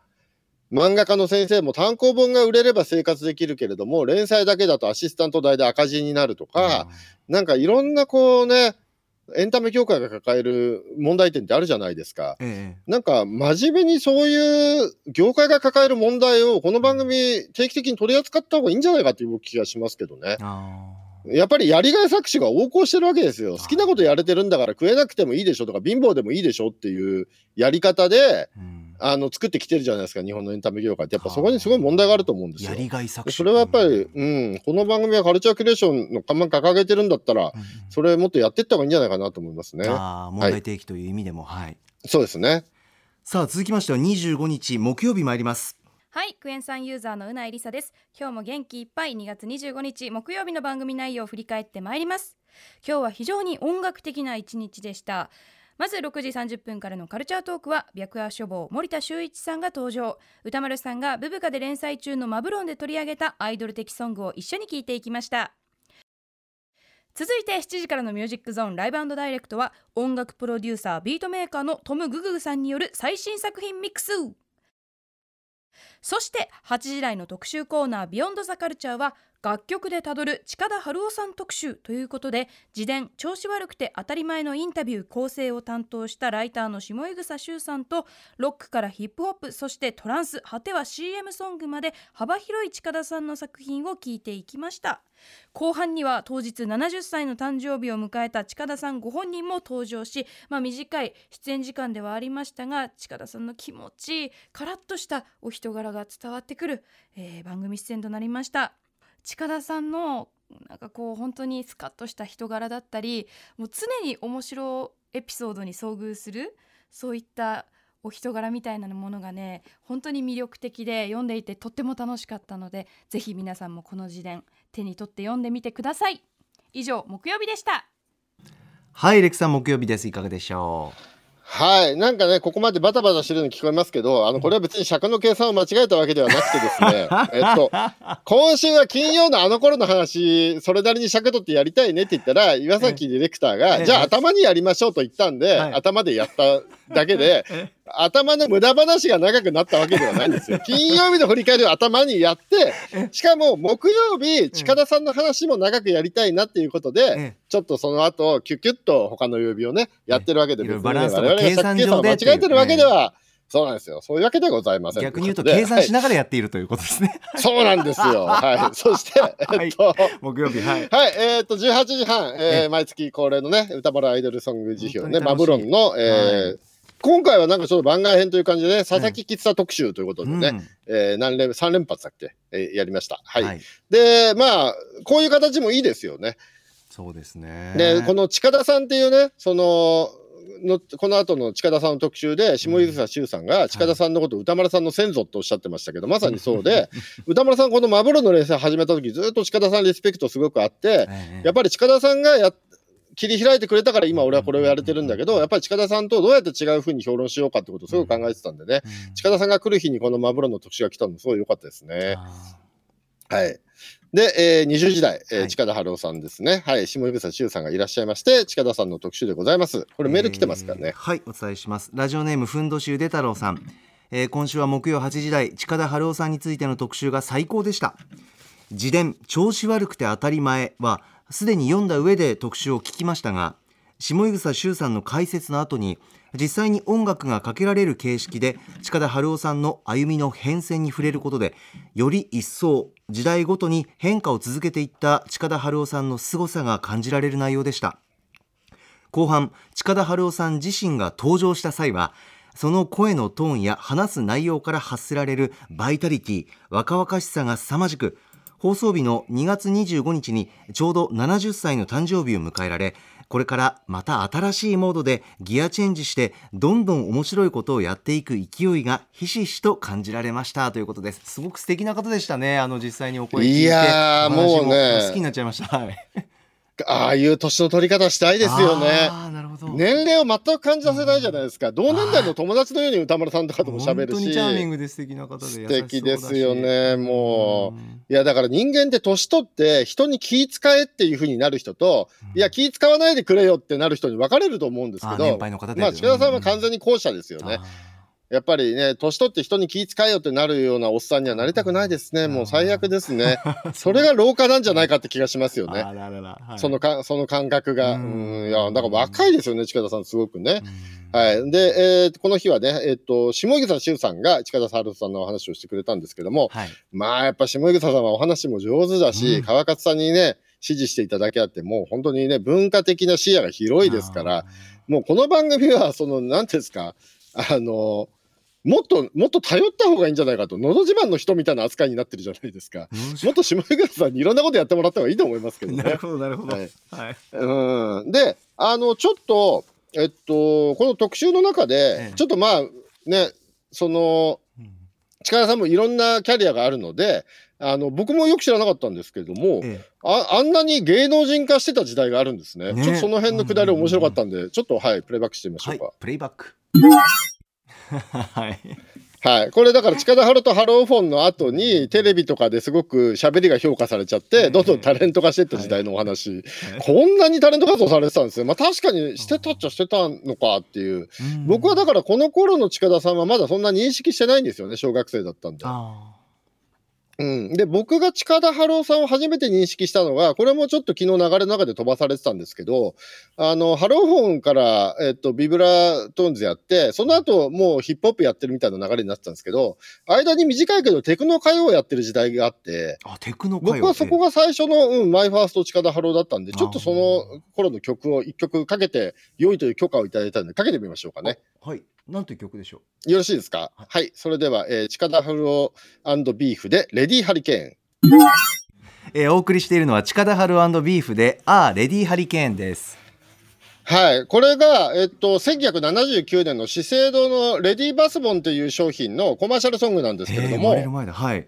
漫画家の先生も単行本が売れれば生活できるけれども連載だけだとアシスタント代で赤字になるとか、なんかいろんなこうねエンタメ業界が抱える問題点ってあるじゃないですか。ええなんか真面目にそういう業界が抱える問題をこの番組定期的に取り扱った方がいいんじゃないかという気がしますけどね。あやっぱりやりがい搾取が横行してるわけですよ。好きなことやれてるんだから食えなくてもいいでしょとか貧乏でもいいでしょっていうやり方でーうんあの作ってきてるじゃないですか日本のエンタメ業界って。やっぱそこにすごい問題があると思うんですよ。や。りがい搾取それはやっぱり、うん、この番組はカルチャーキュレーションの看板掲げてるんだったらうんうん。それもっとやっていった方がいいんじゃないかなと思いますね。あー問題提起という意味でもはい。そうですね。さあ続きましては25日木曜日参ります。はいクエン酸ユーザーのうないりさです。今日も元気いっぱい2月25日木曜日の番組内容を振り返ってまいります。今日は非常に音楽的な一日でしたまず6時30分からのカルチャートークは白夜書房森田修一さんが登場。歌丸さんがブブカで連載中のマブロンで取り上げたアイドル的ソングを一緒に聞いていきました。続いて7時からのミュージックゾーン Live Direct は音楽プロデューサービートメーカーのトム・グググさんによる最新作品ミックス。そして8時台の特集コーナー「 Beyond the Culture は楽曲でたどる近田春夫さん特集ということで自伝「調子悪くて当たり前」のインタビュー構成を担当したライターの下井草秀さんとロックからヒップホップそしてトランス果ては CM ソングまで幅広い近田さんの作品を聞いていきました。後半には当日70歳の誕生日を迎えた近田さんご本人も登場し、まあ、短い出演時間ではありましたが近田さんの気持ちカラッとしたお人柄が伝わってくる、えー番組出演となりました。近田さんのなんかこう本当にスカッとした人柄だったりもう常に面白いエピソードに遭遇するそういったお人柄みたいなものがね本当に魅力的で読んでいてとっても楽しかったのでぜひ皆さんもこの自伝手に取って読んでみてください。以上木曜日でした。はいレクさん木曜日です。いかがでしょう？はい。なんかね、ここまでバタバタしてるの聞こえますけど、あの、これは別に尺の計算を間違えたわけではなくてですね、えっと、今週は金曜のあの頃の話、それなりに尺取ってやりたいねって言ったら、岩崎ディレクターえが、えじゃあ頭にやりましょうと言ったんで、はい。頭でやっただけで、頭の無駄話が長くなったわけではないんですよ。金曜日の振り返りを頭にやって、しかも木曜日、近田さんの話も長くやりたいなっていうことで、ええちょっとその後、キュキュッと他の曜日をね、やってるわけで、別にねバランスとか我々が計算上で間違えてるわけでは、そうなんですよ。そういうわけではございません。逆に言うと計算しながらやっているということですね。は いそうなんですよ。はい。そして、えっと、木曜日はい。はい、えっ、と、18時半、えーええ毎月恒例のね、歌丸アイドルソング辞表ね、マブロンの、えーはい今回はなんかちょっと番外編という感じでね、佐々木吉田特集ということでね、うんえー何連、3連発だっけ、えーやりました。はい。はい。で、まあ、こういう形もいいですよね。そうですね。で、この近田さんっていうね、その、のこの後の近田さんの特集で下井草修さんが近田さんのことを歌丸さんの先祖とおっしゃってましたけど、まさにそうで歌丸さんこのマブロの連載始めた時ずっと近田さんリスペクトすごくあってええやっぱり近田さんがや切り開いてくれたから今俺はこれをやれてるんだけどやっぱり近田さんとどうやって違う風に評論しようかってことをすごく考えてたんでねうん近田さんが来る日にこのマブロの特集が来たのもすごい良かったですね。あはい。で、えー、20時代、えーはい近田春夫さんですね。はい。下井草修さんがいらっしゃいまして、近田さんの特集でございます。これメール来てますからね。えーはいお伝えしますラジオネームふんどしゅうで太郎さん、えー今週は木曜8時台近田春夫さんについての特集が最高でした自伝調子悪くて当たり前はすでに読んだ上で特集を聞きましたが下井草修さんの解説の後に実際に音楽がかけられる形式で近田春夫さんの歩みの変遷に触れることでより一層時代ごとに変化を続けていった近田春夫さんの凄さが感じられる内容でした。後半近田春夫さん自身が登場した際はその声のトーンや話す内容から発せられるバイタリティ若々しさが凄まじく放送日の2月25日にちょうど70歳の誕生日を迎えられこれからまた新しいモードでギアチェンジしてどんどん面白いことをやっていく勢いがひしひしと感じられました。ということです。すごく素敵な方でしたね。あの実際にお声聞いていやもうね。好きになっちゃいました。はいああいう年の取り方したいですよね。年齢を全く感じさせないじゃないですか。同年代の友達のように歌丸さんとかとも喋るし。本当にチャーミングで素敵な方で素敵ですよね。もう。うんいやだから人間って年取って人に気使えっていう風になる人と、いや気使わないでくれよってなる人に分かれると思うんですけあどまあ近田さんは完全に後者ですよね。やっぱりね年取って人に気使えよってなるようなおっさんにはなりたくないですね。もう最悪ですね。それが老化なんじゃないかって気がしますよね。あらららはい。そのかその感覚が。ううん。んいやだから若いですよね近田さんすごくね。うん。はい。で、えーこの日はね、えっ、と、下草修さんが近田春さんのお話をしてくれたんですけども、はい。まあ、やっぱ下草さんはお話も上手だし、うん。川勝さんにね、指示していただけあって、もう本当にね、文化的な視野が広いですから、もうこの番組は、その、なんですか、あの、もっと、もっと頼った方がいいんじゃないかと、のど自慢の人みたいな扱いになってるじゃないですか。もっと下草さんにいろんなことやってもらった方がいいと思いますけどね。なる。ほどなるほど。はい。はい。うん、であのちょっとえっとこの特集の中えでえちょっとまあねそのうん力さんもいろんなキャリアがあるのであの僕もよく知らなかったんですけれども、ええ。ああんなに芸能人化してた時代があるんですね。ねちょっとその辺のくだり面白かったんで、ちょっとはいプレイバックしてみましょはいうか、プレイバックはい。はい、これだから近田春とハローフォンの後にテレビとかですごく喋りが評価されちゃってどんどんタレント化していった時代のお話、こんなにタレント活動されてたんですよまあ確かにしてたっちゃしてたのかっていう。僕はだからこの頃の近田さんはまだそんな認識してないんですよね小学生だったんで。あうん、で僕が近田春夫さんを初めて認識したのがこれもちょっと昨日流れの中で飛ばされてたんですけどあのハルヲフォンから、えっと、ビブラトーンズやってその後もうヒップホップやってるみたいな流れになってたんですけど間に短いけどテクノ歌謡をやってる時代があってーあテクノ僕はそこが最初の、うん、 my first 近田春夫だったんでちょっとその頃の曲を一曲かけて良いという許可をいただいたんでかけてみましょうかね。はいなんという曲でしょよろしいですか？はい、それでは、えー、近田春夫 BEEF でレディーハリケーン。う、えーお送りしているのは近田春ビーフであーレディーハリケーンです。はい、これが、えっと、1979年の資生堂のレディバスボンという商品のコマーシャルソングなんですけれども、前だ。はい。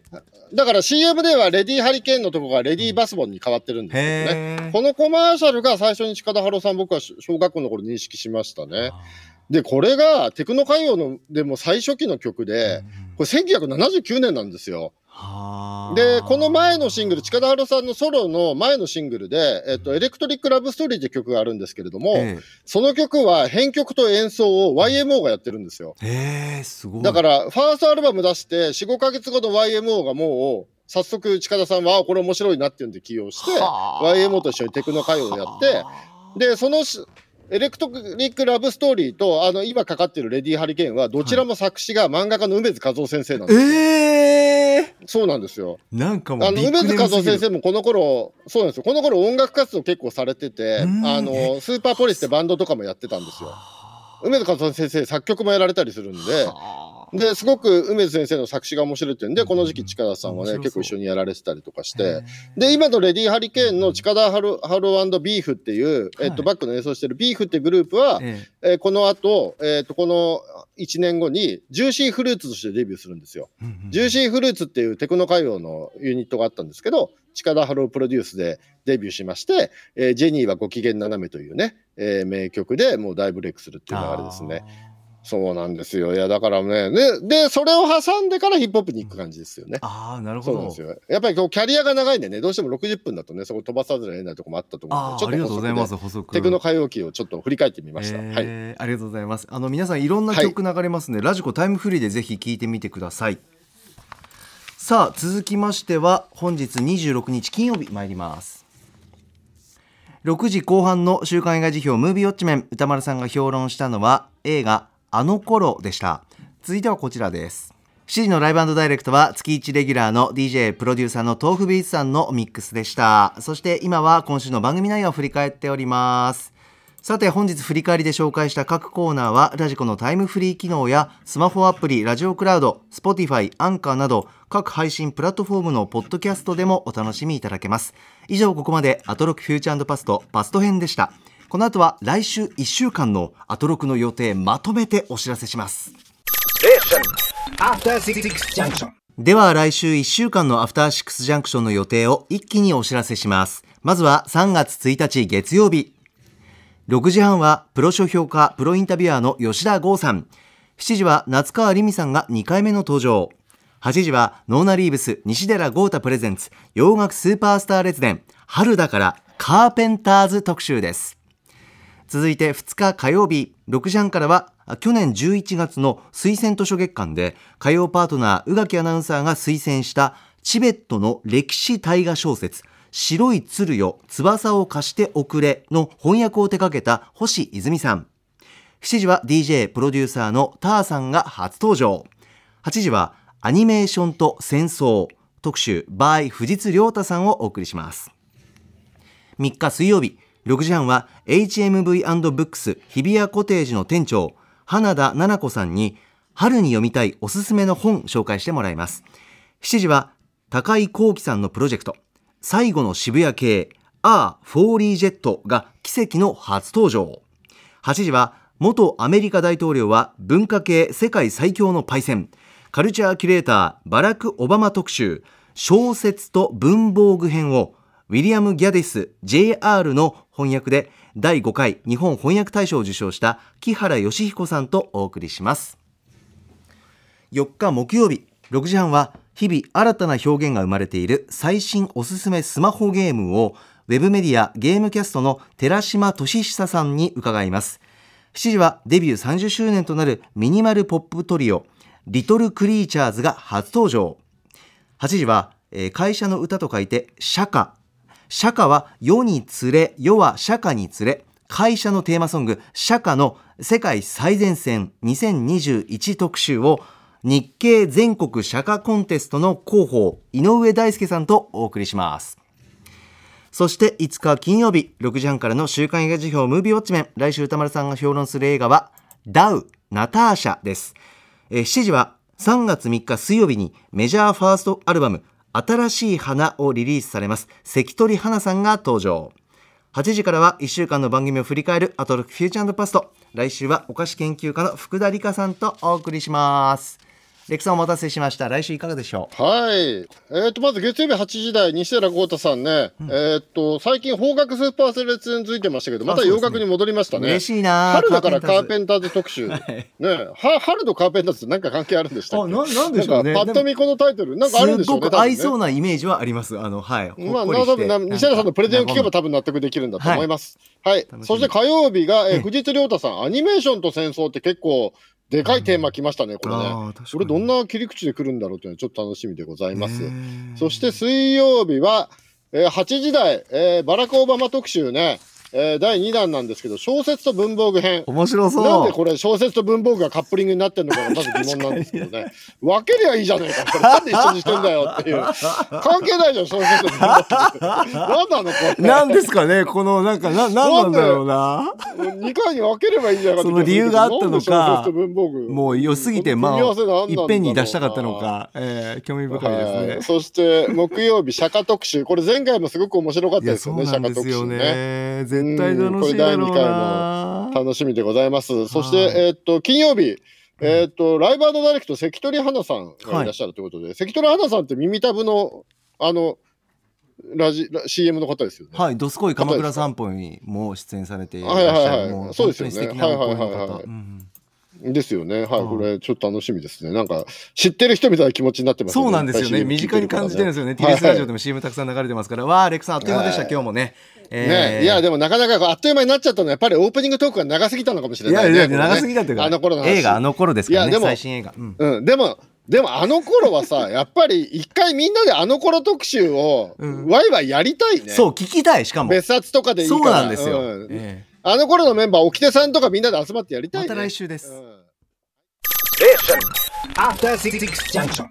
だから CM ではレディハリケーンのとこがレディバスボンに変わってるんですよね。へー。このコマーシャルが最初に近田春夫さん僕は小学校の頃認識しましたね。で、これがテクノ歌謡のでも最初期の曲で、これ1979年なんですよ。で、この前のシングル、近田春さんのソロの前のシングルで、えっと、エレクトリック・ラブ・ストーリーという曲があるんですけれども、えその曲は編曲と演奏を YMO がやってるんですよ。えへーすごい。だから、ファーストアルバム出して、4、5ヶ月後の YMO がもう、早速近田さんは、あこれ面白いなっていうんで起用して、はあ。YMO と一緒にテクノ歌謡をやって、で、そのしエレクトリック・ラブ・ストーリーと、あの、今かかってるレディー・ハリケーンは、どちらも作詞が漫画家の梅津和夫先生なんですよ。ええそうなんですよ。なんかもうあの梅津和夫先生もこの頃そうなんですよ。この頃音楽活動結構されててうん。あのスーパーポリスってバンドとかもやってたんですよ。梅津和夫先生作曲もやられたりするんでですごく梅津先生の作詞が面白いっていうんでこの時期近田さんはね結構一緒にやられてたりとかして。で今のレディー・ハリケーンの近田ハロハロービーフっていう、えっと、はい。バックの演奏してるビーフっていうグループは、ええ。ーこの後、えっとこの1年後にジューシーフルーツとしてデビューするんですよ。ジューシーフルーツっていうテクノ歌謡のユニットがあったんですけど、近田春夫プロデュースでデビューしまして、えージェニーはご機嫌斜めというね、えー名曲でもう大ブレイクするっていう流れですね。そうなんですよ。いや、だからね、で、で、それを挟んでからヒップホップに行く感じですよね。あーなるほどそうなんですよ。やっぱりこうキャリアが長いんでね、どうしても60分だとね、そこ飛ばさざるを得ないとこもあったと思うので、ちょっあーありがとうございます補足テクノ歌謡期をちょっと振り返ってみました。はい。えーありがとうございますあの皆さんいろんな曲流れますので、ラジコタイムフリーでぜひ聞いてみてくださいさあ続きましては本日26日金曜日参ります6時後半の週刊映画辞表ムービーウォッチメン歌丸さんが評論したのは映画あの頃でした。続いてはこちらです。7時のライブダイレクトは月1レギュラーの DJ プロデューサーの豆腐ビーツさんのミックスでした。そして今は今週の番組内容を振り返っております。さて本日振り返りで紹介した各コーナーはラジコのタイムフリー機能やスマホアプリラジオクラウド Spotify アンカーなど各配信プラットフォームのポッドキャストでもお楽しみいただけます。以上ここまでアトロクフューチャーパストパスト編でした。この後は来週1週間のアトロクの予定まとめてお知らせします.では来週1週間のアフターシックスジャンクションの予定を一気にお知らせします。まずは3月1日月曜日。6時半はプロ書評家プロインタビュアーの吉田剛さん。7時は夏川りみさんが2回目の登場。8時はノーナリーブス西寺豪太プレゼンツ洋楽スーパースター列伝。春だからカーペンターズ特集です続いて2日火曜日6時半からは去年11月の推薦図書月間で火曜パートナー宇垣アナウンサーが推薦したチベットの歴史大河小説白い鶴よ翼を貸しておくれの翻訳を手掛けた星泉さん。7時は DJ プロデューサーのターさんが初登場。8時はアニメーションと戦争特集 by 藤津亮太さんをお送りします。3日水曜日6時半は HMV&BOOKS 日比谷コテージの店長花田奈々子さんに春に読みたいおすすめの本紹介してもらいます。7時は高井幸喜さんのプロジェクト。最後の渋谷系アー・フォーリージェットが奇跡の初登場。8時は元アメリカ大統領は文化系世界最強のパイセン。カルチャーキュレーターバラク・オバマ特集。小説と文房具編をウィリアム・ギャディス JR の翻訳で第5回日本翻訳大賞を受賞した木原義彦さんとお送りします。4日木曜日6時半は日々新たな表現が生まれている最新おすすめスマホゲームをウェブメディアゲームキャストの寺島俊久さんに伺います。7時はデビュー30周年となるミニマルポップトリオリトルクリーチャーズが初登場。8時は、え会社の歌と書いて社歌社歌は世に連れ世は社歌に連れ会社のテーマソング社歌の世界最前線2021特集を日経全国社歌コンテストの広報井上大輔さんとお送りします。そして5日金曜日6時半からの週刊映画辞表ムービーウォッチメン来週歌丸さんが評論する映画はダウナターシャです。え7時は3月3日水曜日にメジャーファーストアルバム新しい花をリリースされます。関取花さんが登場。8時からは1週間の番組を振り返るアトロックフューチャーパスト。来週はお菓子研究家の福田理香さんとお送りします。レクさんお待たせしました来週いかがでしょはい。えっ、と、まず月曜日8時台、西寺豪太さんね、えっ、と、最近邦楽スーパーセレツについてましたけど、また洋楽に戻りましたう、ね。嬉しいな春だからカーンペンターズ特集。ターズねは春とカーペンターズって何か関係あるんでしたっけ？あななんでしょうねパッと見このタイトル、なんかあるんでしょうね。すっごく合いそうな。なイメージはありますあのはいまあ、ほっこりして多分な西寺さんのプレゼンを聞けば多分納得できるんだと思います。はい。楽しみそして火曜日が、えええー藤津亮太さん、アニメーションと戦争って結構でかいテーマ来ましたね、これね。これどんな切り口で来るんだろうというのはちょっと楽しみでございます。そして水曜日は、えー8時台、えーバラク・オバマ特集ね、えー第2弾なんですけど、小説と文房具編。面白そうなんでこれ小説と文房具がカップリングになってるのかがまず疑問なんですけどね。分けりゃいいじゃねえか。これなんで一緒にしてんだよっていう。関係ないじゃん、小説と文房具。なんなのこれ。なんですかね？このなんかななんなんだろうな2回に分ければいいんじゃないかその理由があったのかなんで小説と文房具？もう良すぎてまあいっぺんに出したかったのか、えー、興味深いですね。はい、そして木曜日釈迦特集これ前回もすごく面白かったですよね釈迦特集ね絶対楽しいだろうな。楽しみでございます。そして、はい。えーっと金曜日。えーっとライブダイレクト関取花さんがいらっしゃるということで、関取花さんって耳たぶのあのラジラ CM の方ですよね。はい、どすこい鎌倉散歩にも出演されていらっはいしゃる、はいはいそうですよね。はいはいはいはい。方。うんですよね。はい、はいこれちょっと楽しみですね。なんか知ってる人みたいな気持ちになってますそうなんですよね。身近に感じてるんですよね。TBS ラジオでも CM たくさん流れてますから、わあ、レックさんあっという間でした、はい。今日もね。えね、ーいやでもなかなかあっという間になっちゃったのはやっぱりオープニングトークが長すぎたのかもしれいやいや、ないね。これね長すぎだっていうか、あの頃の話映画あの頃ですからね、いやでも最新映画。うんうん、でもでもあの頃はさ やっぱり一回みんなであの頃特集をうんワイワイやりたいね。そう、聞きたい、しかも。別冊とかでいいからそうなんですよ。うんえあの頃のメンバー沖手さんとかみんなで集まってやりたいね。えまた来週です。うん Junction.